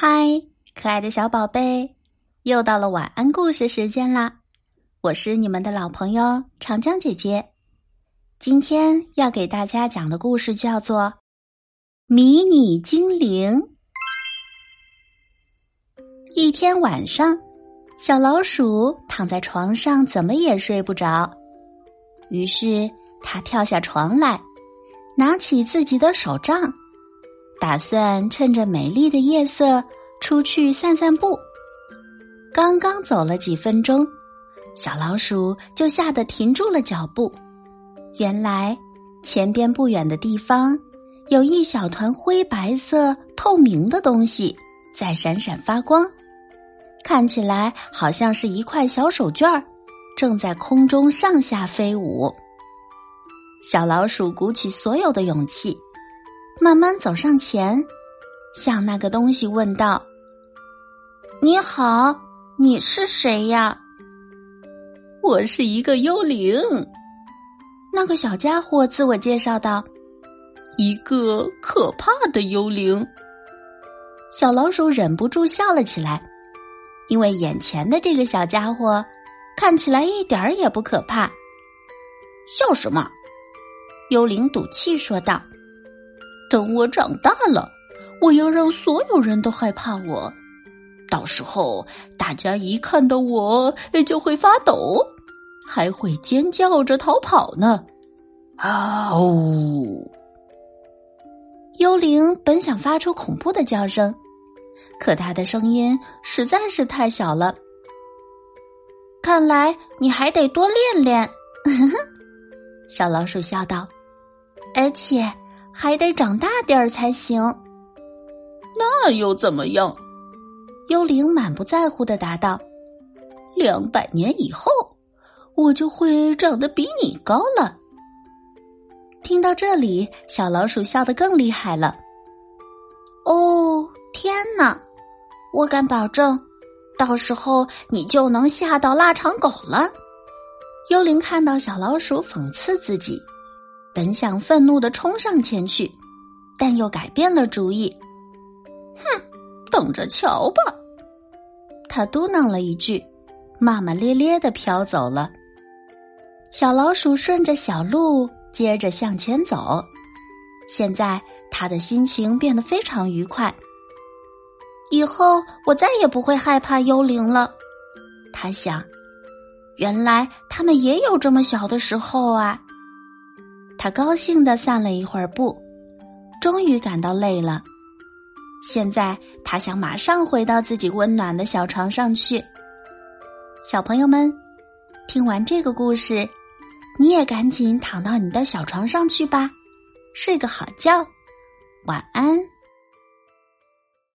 嗨，可爱的小宝贝，又到了晚安故事时间啦！我是你们的老朋友长江姐姐。今天要给大家讲的故事叫做《迷你精灵》。一天晚上，小老鼠躺在床上，怎么也睡不着。于是，它跳下床来，拿起自己的手杖。打算趁着美丽的夜色出去散散步。刚刚走了几分钟，小老鼠就吓得停住了脚步。原来，前边不远的地方有一小团灰白色、透明的东西在闪闪发光，看起来好像是一块小手绢儿，正在空中上下飞舞。小老鼠鼓起所有的勇气。慢慢走上前，向那个东西问道：“你好，你是谁呀？”“我是一个幽灵。”那个小家伙自我介绍道，“一个可怕的幽灵。”小老鼠忍不住笑了起来，因为眼前的这个小家伙看起来一点儿也不可怕。笑什么？幽灵赌气说道。等我长大了，我要让所有人都害怕我。到时候，大家一看到我就会发抖，还会尖叫着逃跑呢。啊呜！幽灵本想发出恐怖的叫声，可它的声音实在是太小了。看来你还得多练练。小老鼠笑道，而且。还得长大点儿才行。那又怎么样？幽灵满不在乎的答道：“两百年以后，我就会长得比你高了。”听到这里，小老鼠笑得更厉害了。哦，天哪！我敢保证，到时候你就能吓到腊肠狗了。幽灵看到小老鼠讽刺自己。本想愤怒的冲上前去，但又改变了主意。哼，等着瞧吧！他嘟囔了一句，骂骂咧咧的飘走了。小老鼠顺着小路接着向前走，现在他的心情变得非常愉快。以后我再也不会害怕幽灵了，他想。原来他们也有这么小的时候啊！他高兴的散了一会儿步，终于感到累了。现在他想马上回到自己温暖的小床上去。小朋友们，听完这个故事，你也赶紧躺到你的小床上去吧，睡个好觉，晚安。